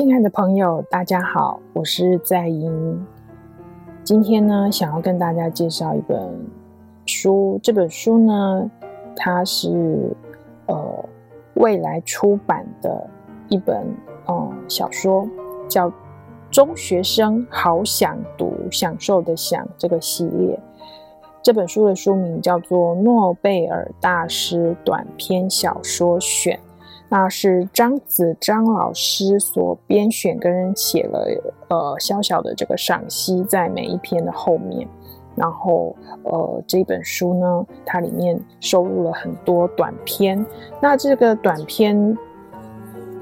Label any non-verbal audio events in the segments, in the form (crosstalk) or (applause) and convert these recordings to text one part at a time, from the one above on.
亲爱的朋友，大家好，我是在英。今天呢，想要跟大家介绍一本书。这本书呢，它是呃未来出版的一本嗯小说，叫《中学生好想读》，享受的享这个系列。这本书的书名叫做《诺贝尔大师短篇小说选》，那是张子张老师所编选跟写了呃小小的这个赏析在每一篇的后面。然后呃这本书呢，它里面收录了很多短篇。那这个短篇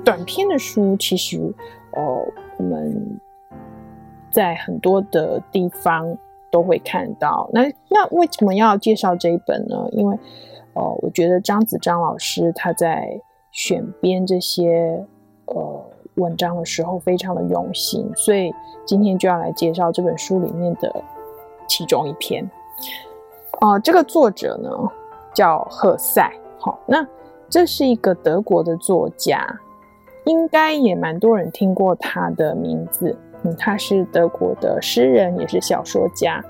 短篇的书，其实呃我们在很多的地方。都会看到。那那为什么要介绍这一本呢？因为，呃，我觉得张子张老师他在选编这些呃文章的时候非常的用心，所以今天就要来介绍这本书里面的其中一篇。呃，这个作者呢叫赫塞，好，那这是一个德国的作家，应该也蛮多人听过他的名字。嗯，他是德国的诗人，也是小说家。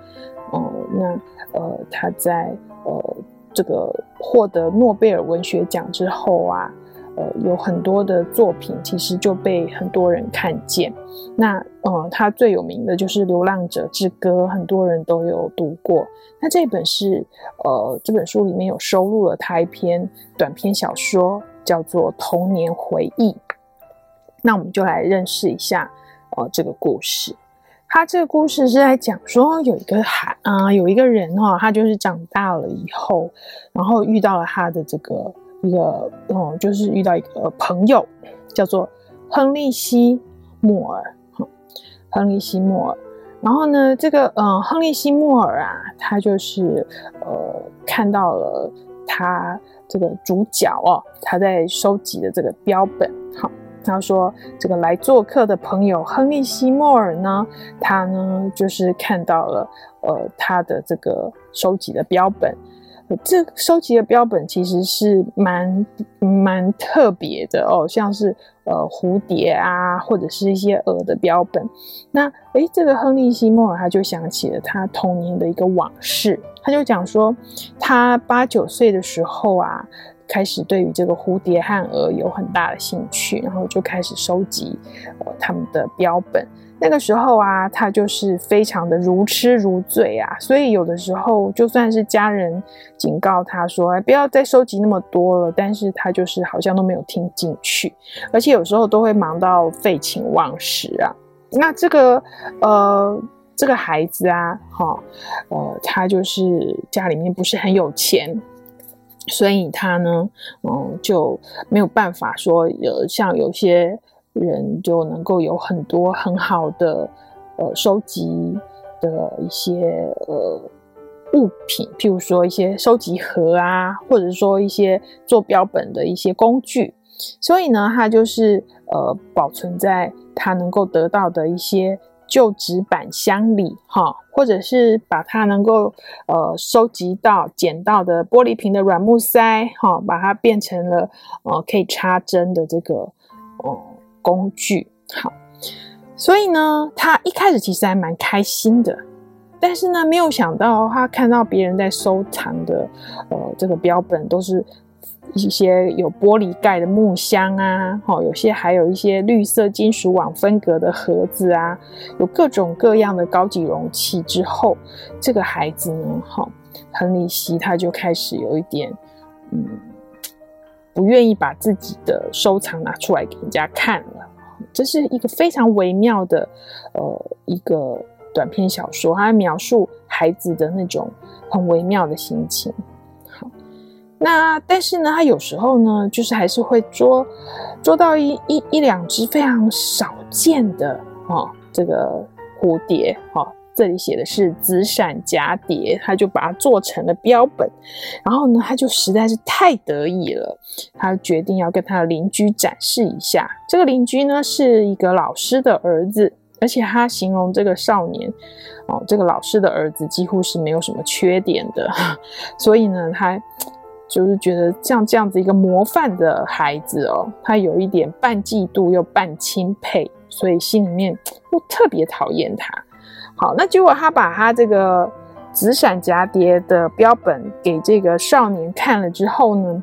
哦、那呃，他在呃这个获得诺贝尔文学奖之后啊，呃，有很多的作品其实就被很多人看见。那呃，他最有名的就是《流浪者之歌》，很多人都有读过。那这本是呃这本书里面有收录了他一篇短篇小说，叫做《童年回忆》。那我们就来认识一下。哦，这个故事，他这个故事是在讲说，有一个孩啊、有一个人哈、哦，他就是长大了以后，然后遇到了他的这个一个，哦、嗯，就是遇到一个朋友，叫做亨利希莫尔，亨利希莫尔。然后呢，这个嗯，亨利希莫尔啊，他就是呃，看到了他这个主角哦，他在收集的这个标本，好。他说：“这个来做客的朋友亨利希莫尔呢，他呢就是看到了呃他的这个收集的标本，这收集的标本其实是蛮蛮特别的哦，像是呃蝴蝶啊，或者是一些蛾的标本。那诶，这个亨利希莫尔他就想起了他童年的一个往事，他就讲说，他八九岁的时候啊。”开始对于这个蝴蝶和蛾有很大的兴趣，然后就开始收集呃他们的标本。那个时候啊，他就是非常的如痴如醉啊，所以有的时候就算是家人警告他说，不要再收集那么多了，但是他就是好像都没有听进去，而且有时候都会忙到废寝忘食啊。那这个呃这个孩子啊，哈呃他就是家里面不是很有钱。所以他呢，嗯，就没有办法说有像有些人就能够有很多很好的呃收集的一些呃物品，譬如说一些收集盒啊，或者说一些做标本的一些工具。所以呢，它就是呃保存在它能够得到的一些。旧纸板箱里，哈，或者是把它能够呃收集到捡到的玻璃瓶的软木塞，哈，把它变成了呃可以插针的这个工具，好，所以呢，他一开始其实还蛮开心的，但是呢，没有想到他看到别人在收藏的呃这个标本都是。一些有玻璃盖的木箱啊，哈，有些还有一些绿色金属网分隔的盒子啊，有各种各样的高级容器。之后，这个孩子呢，哈，亨利希他就开始有一点，嗯，不愿意把自己的收藏拿出来给人家看了。这是一个非常微妙的，呃，一个短篇小说，它描述孩子的那种很微妙的心情。好那但是呢，他有时候呢，就是还是会捉捉到一一一两只非常少见的哦，这个蝴蝶哦，这里写的是紫闪蛱蝶，他就把它做成了标本，然后呢，他就实在是太得意了，他决定要跟他的邻居展示一下。这个邻居呢是一个老师的儿子，而且他形容这个少年哦，这个老师的儿子几乎是没有什么缺点的，(laughs) 所以呢，他。就是觉得像这样子一个模范的孩子哦，他有一点半嫉妒又半钦佩所以心里面 (tsk) 又特别讨厌他。好，那结果他把他这个紫闪蛱蝶的标本给这个少年看了之后呢，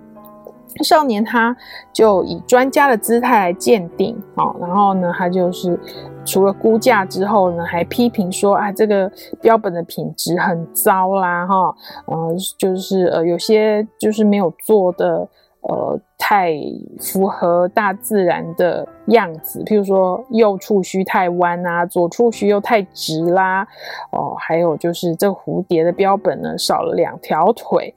少年他就以专家的姿态来鉴定，好，然后呢，他就是除了估价之后呢，还批评说啊，这个标本的品质很糟啦，哈，呃，就是呃，有些就是没有做的。呃，太符合大自然的样子，譬如说右触须太弯啊，左触须又太直啦，哦，还有就是这蝴蝶的标本呢，少了两条腿。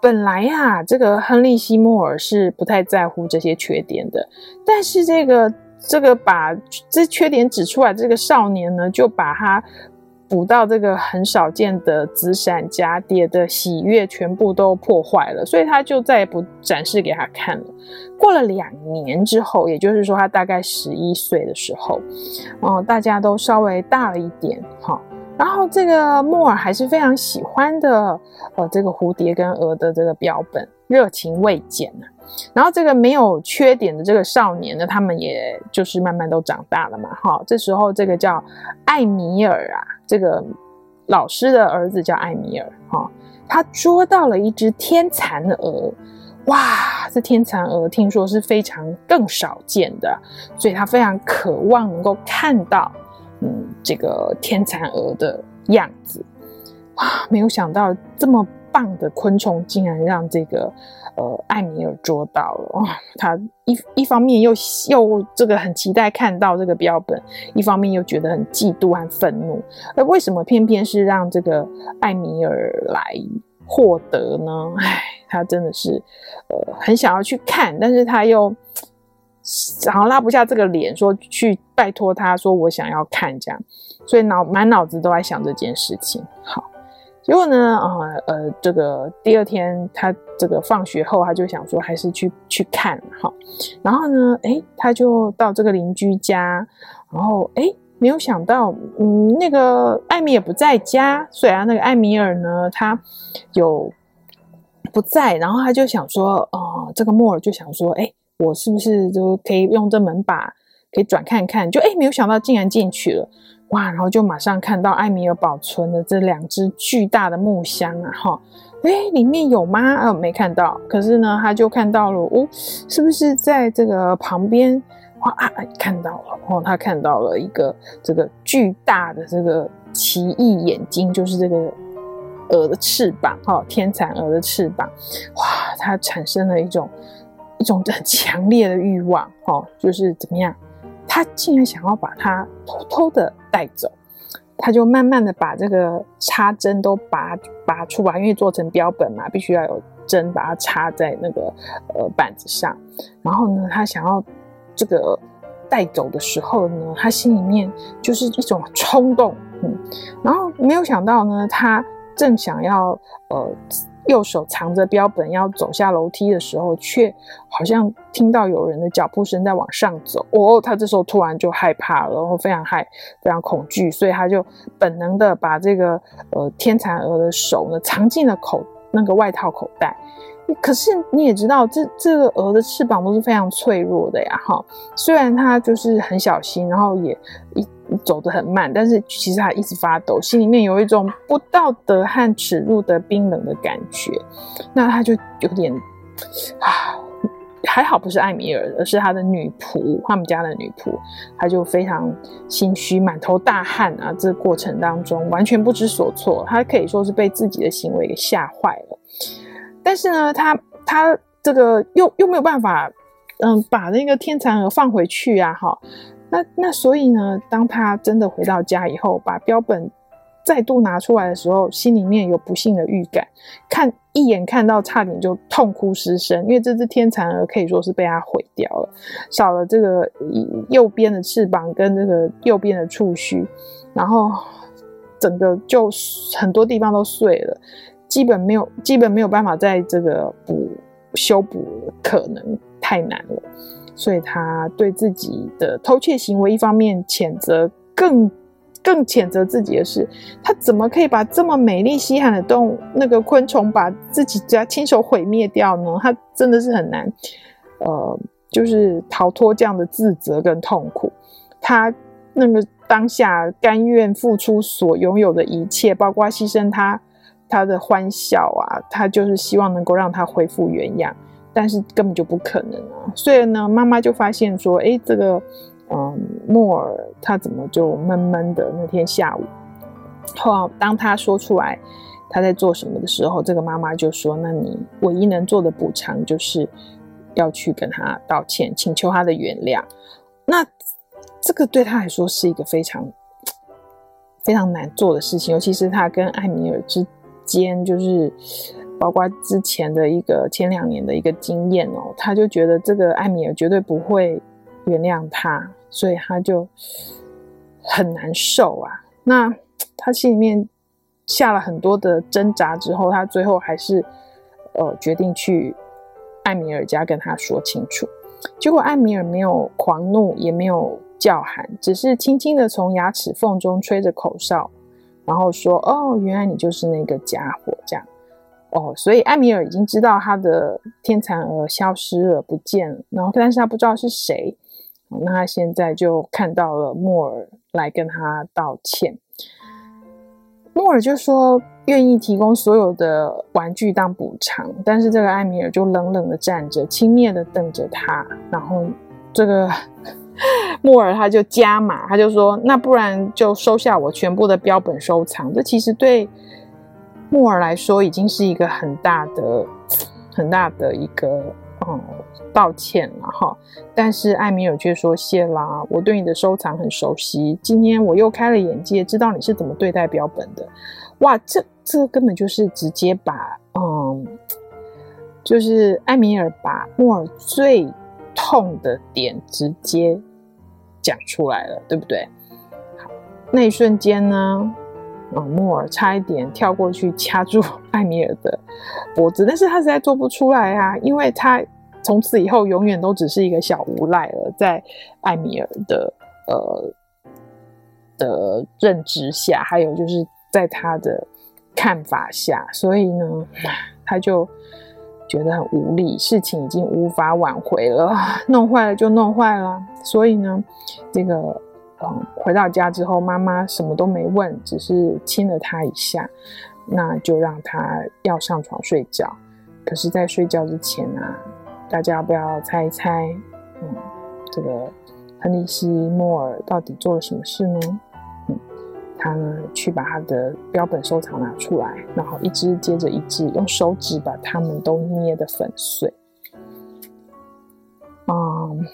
本来呀、啊，这个亨利西莫尔是不太在乎这些缺点的，但是这个这个把这缺点指出来，这个少年呢，就把他。捕到这个很少见的紫闪蛱蝶的喜悦全部都破坏了，所以他就再也不展示给他看了。过了两年之后，也就是说他大概十一岁的时候，嗯，大家都稍微大了一点，哈，然后这个莫尔还是非常喜欢的，呃，这个蝴蝶跟蛾的这个标本，热情未减呢。然后这个没有缺点的这个少年呢，他们也就是慢慢都长大了嘛，哈。这时候这个叫艾米尔啊，这个老师的儿子叫艾米尔，哈，他捉到了一只天蚕蛾，哇，这天蚕蛾听说是非常更少见的，所以他非常渴望能够看到，嗯，这个天蚕蛾的样子，哇，没有想到这么棒的昆虫竟然让这个呃艾米尔捉到了哇！(laughs) 他一一方面又又这个很期待看到这个标本，一方面又觉得很嫉妒和愤怒。而为什么偏偏是让这个艾米尔来获得呢？唉，(sighs) 他真的是呃很想要去看，但是他又 (tsk) 好像拉不下这个脸，说去拜托他说我想要看这样，所以脑满脑子都在想这件事情。好。结果呢，啊，呃，这个第二天他这个放学后，他就想说还是去去看哈。然后呢，诶，他就到这个邻居家，然后诶，没有想到，嗯，那个艾米也不在家。虽然那个艾米尔呢，他有不在，然后他就想说，哦、这个莫尔就想说，诶，我是不是就可以用这门把可以转看看？就诶，没有想到竟然进去了。哇，然后就马上看到艾米尔保存的这两只巨大的木箱啊，哈，哎，里面有吗？呃，没看到。可是呢，他就看到了，哦，是不是在这个旁边？哇啊，看到了，哦，他看到了一个这个巨大的这个奇异眼睛，就是这个鹅的翅膀，哈，天蚕蛾的翅膀。哇，他产生了一种一种很强烈的欲望，哈，就是怎么样？他竟然想要把它偷偷的带走，他就慢慢的把这个插针都拔拔出来，因为做成标本嘛，必须要有针把它插在那个呃板子上。然后呢，他想要这个带走的时候呢，他心里面就是一种冲动，嗯，然后没有想到呢，他正想要呃。右手藏着标本，要走下楼梯的时候，却好像听到有人的脚步声在往上走。哦，他这时候突然就害怕了，然后非常害、非常恐惧，所以他就本能的把这个呃天蚕蛾的手呢藏进了口那个外套口袋。可是你也知道，这这个鹅的翅膀都是非常脆弱的呀，哈。虽然它就是很小心，然后也一。走得很慢，但是其实他一直发抖，心里面有一种不道德和耻辱的冰冷的感觉。那他就有点啊，还好不是艾米尔，而是他的女仆，他们家的女仆，他就非常心虚，满头大汗啊。这过程当中完全不知所措，他可以说是被自己的行为给吓坏了。但是呢，他他这个又又没有办法，嗯，把那个天蚕蛾放回去啊，哈。那那所以呢，当他真的回到家以后，把标本再度拿出来的时候，心里面有不幸的预感，看一眼看到差点就痛哭失声，因为这只天蚕蛾可以说是被他毁掉了，少了这个右边的翅膀跟这个右边的触须，然后整个就很多地方都碎了，基本没有基本没有办法在这个补修补，可能太难了。所以他对自己的偷窃行为，一方面谴责，更更谴责自己的是，他怎么可以把这么美丽稀罕的动物，那个昆虫，把自己家亲手毁灭掉呢？他真的是很难，呃，就是逃脱这样的自责跟痛苦。他那个当下甘愿付出所拥有的一切，包括牺牲他他的欢笑啊，他就是希望能够让他恢复原样，但是根本就不可能啊。所以呢，妈妈就发现说，哎，这个嗯，莫尔他怎么就闷闷的？那天下午，后当他说出来他在做什么的时候，这个妈妈就说：“那你唯一能做的补偿就是。”要去跟他道歉，请求他的原谅。那这个对他来说是一个非常非常难做的事情，尤其是他跟艾米尔之间，就是包括之前的一个前两年的一个经验哦，他就觉得这个艾米尔绝对不会原谅他，所以他就很难受啊。那他心里面下了很多的挣扎之后，他最后还是呃决定去。艾米尔家跟他说清楚，结果艾米尔没有狂怒，也没有叫喊，只是轻轻的从牙齿缝中吹着口哨，然后说：“哦，原来你就是那个家伙。”这样，哦，所以艾米尔已经知道他的天蚕蛾消失了，不见了，然后但是他不知道是谁，那他现在就看到了莫尔来跟他道歉。莫尔就说愿意提供所有的玩具当补偿，但是这个艾米尔就冷冷的站着，轻蔑的瞪着他。然后这个 (laughs) 莫尔他就加码，他就说：“那不然就收下我全部的标本收藏。”这其实对莫尔来说已经是一个很大的、很大的一个嗯。道歉了哈，但是艾米尔却说：“谢啦，我对你的收藏很熟悉，今天我又开了眼界，知道你是怎么对待标本的。”哇，这这根本就是直接把嗯，就是艾米尔把莫尔最痛的点直接讲出来了，对不对？好，那一瞬间呢，嗯，莫尔差一点跳过去掐住艾米尔的脖子，但是他实在做不出来啊，因为他。从此以后，永远都只是一个小无赖了，在艾米尔的呃的认知下，还有就是在他的看法下，所以呢，他就觉得很无力，事情已经无法挽回了，(laughs) 弄坏了就弄坏了。所以呢，这个嗯，回到家之后，妈妈什么都没问，只是亲了他一下，那就让他要上床睡觉。可是，在睡觉之前啊。大家要不要猜一猜，嗯，这个亨利希莫尔到底做了什么事呢？他呢去把他的标本收藏拿出来，然后一只接着一只用手指把它们都捏得粉碎。嗯，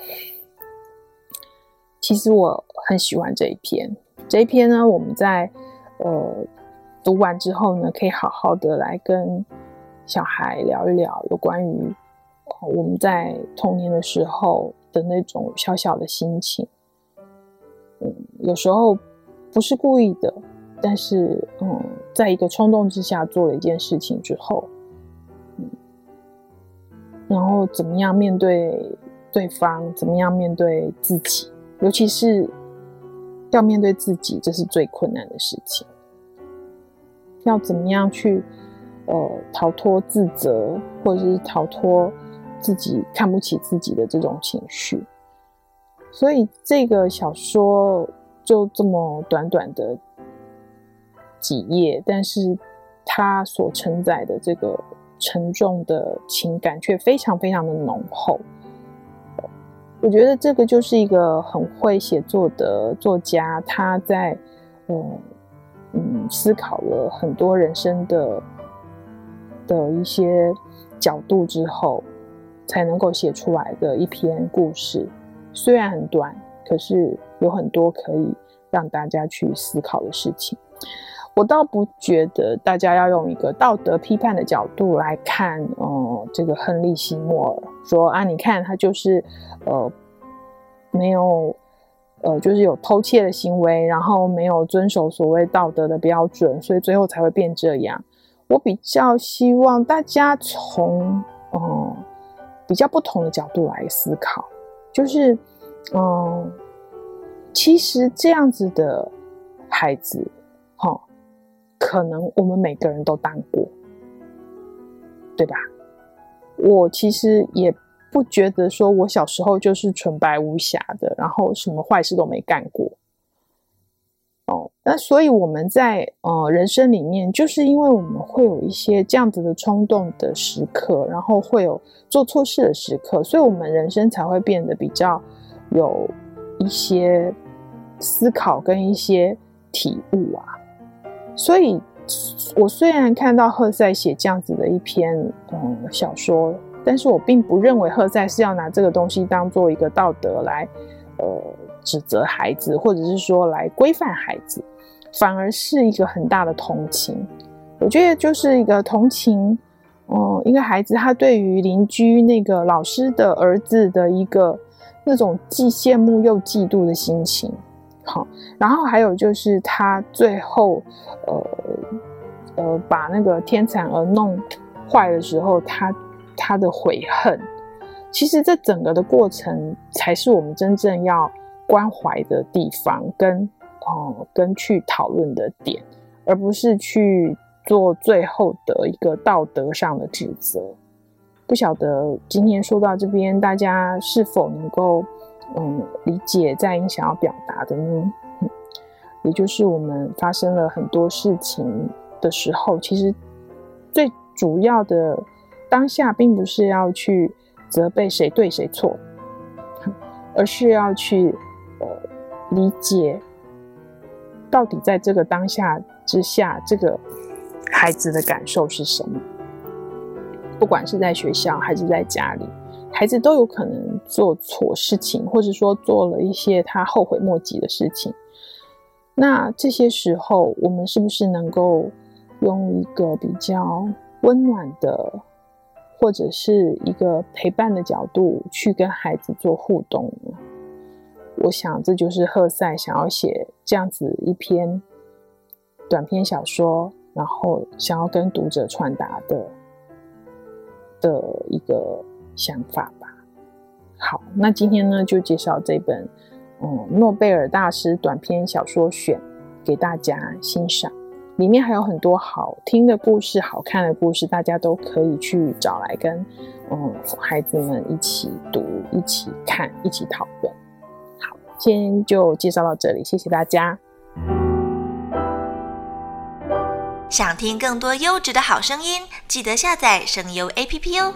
其实我很喜欢这一篇。这一篇呢，我们在呃读完之后呢，可以好好的来跟小孩聊一聊有关于。我们在童年的时候的那种小小的心情，嗯，有时候不是故意的，但是，嗯，在一个冲动之下做了一件事情之后，嗯，然后怎么样面对对方，怎么样面对自己，尤其是要面对自己，这是最困难的事情。要怎么样去，呃，逃脱自责，或者是逃脱。自己看不起自己的这种情绪，所以这个小说就这么短短的几页，但是它所承载的这个沉重的情感却非常非常的浓厚。我觉得这个就是一个很会写作的作家，他在嗯嗯思考了很多人生的的一些角度之后。才能够写出来的一篇故事，虽然很短，可是有很多可以让大家去思考的事情。我倒不觉得大家要用一个道德批判的角度来看，嗯、这个亨利希莫尔说啊，你看他就是呃没有呃就是有偷窃的行为，然后没有遵守所谓道德的标准，所以最后才会变这样。我比较希望大家从嗯。比较不同的角度来思考，就是，嗯，其实这样子的孩子，哈，可能我们每个人都当过，对吧？我其实也不觉得说我小时候就是纯白无瑕的，然后什么坏事都没干过。哦，那所以我们在呃人生里面，就是因为我们会有一些这样子的冲动的时刻，然后会有做错事的时刻，所以我们人生才会变得比较有一些思考跟一些体悟啊。所以，我虽然看到赫塞写这样子的一篇嗯小说。但是我并不认为赫塞是要拿这个东西当做一个道德来，呃，指责孩子，或者是说来规范孩子，反而是一个很大的同情。我觉得就是一个同情，嗯，一个孩子他对于邻居那个老师的儿子的一个那种既羡慕又嫉妒的心情。好，然后还有就是他最后，呃，呃，把那个天蚕蛾弄坏的时候，他。他的悔恨，其实这整个的过程才是我们真正要关怀的地方，跟哦、跟去讨论的点，而不是去做最后的一个道德上的指责。不晓得今天说到这边，大家是否能够嗯理解在英想要表达的呢？嗯，也就是我们发生了很多事情的时候，其实最主要的。当下并不是要去责备谁对谁错，而是要去呃理解到底在这个当下之下，这个孩子的感受是什么。不管是在学校还是在家里，孩子都有可能做错事情，或者说做了一些他后悔莫及的事情。那这些时候，我们是不是能够用一个比较温暖的？或者是一个陪伴的角度去跟孩子做互动呢，我想这就是赫塞想要写这样子一篇短篇小说，然后想要跟读者传达的的一个想法吧。好，那今天呢就介绍这本嗯诺贝尔大师短篇小说选给大家欣赏。里面还有很多好听的故事、好看的故事，大家都可以去找来跟嗯孩子们一起读、一起看、一起讨论。好，今天就介绍到这里，谢谢大家。想听更多优质的好声音，记得下载声优 APP 哦。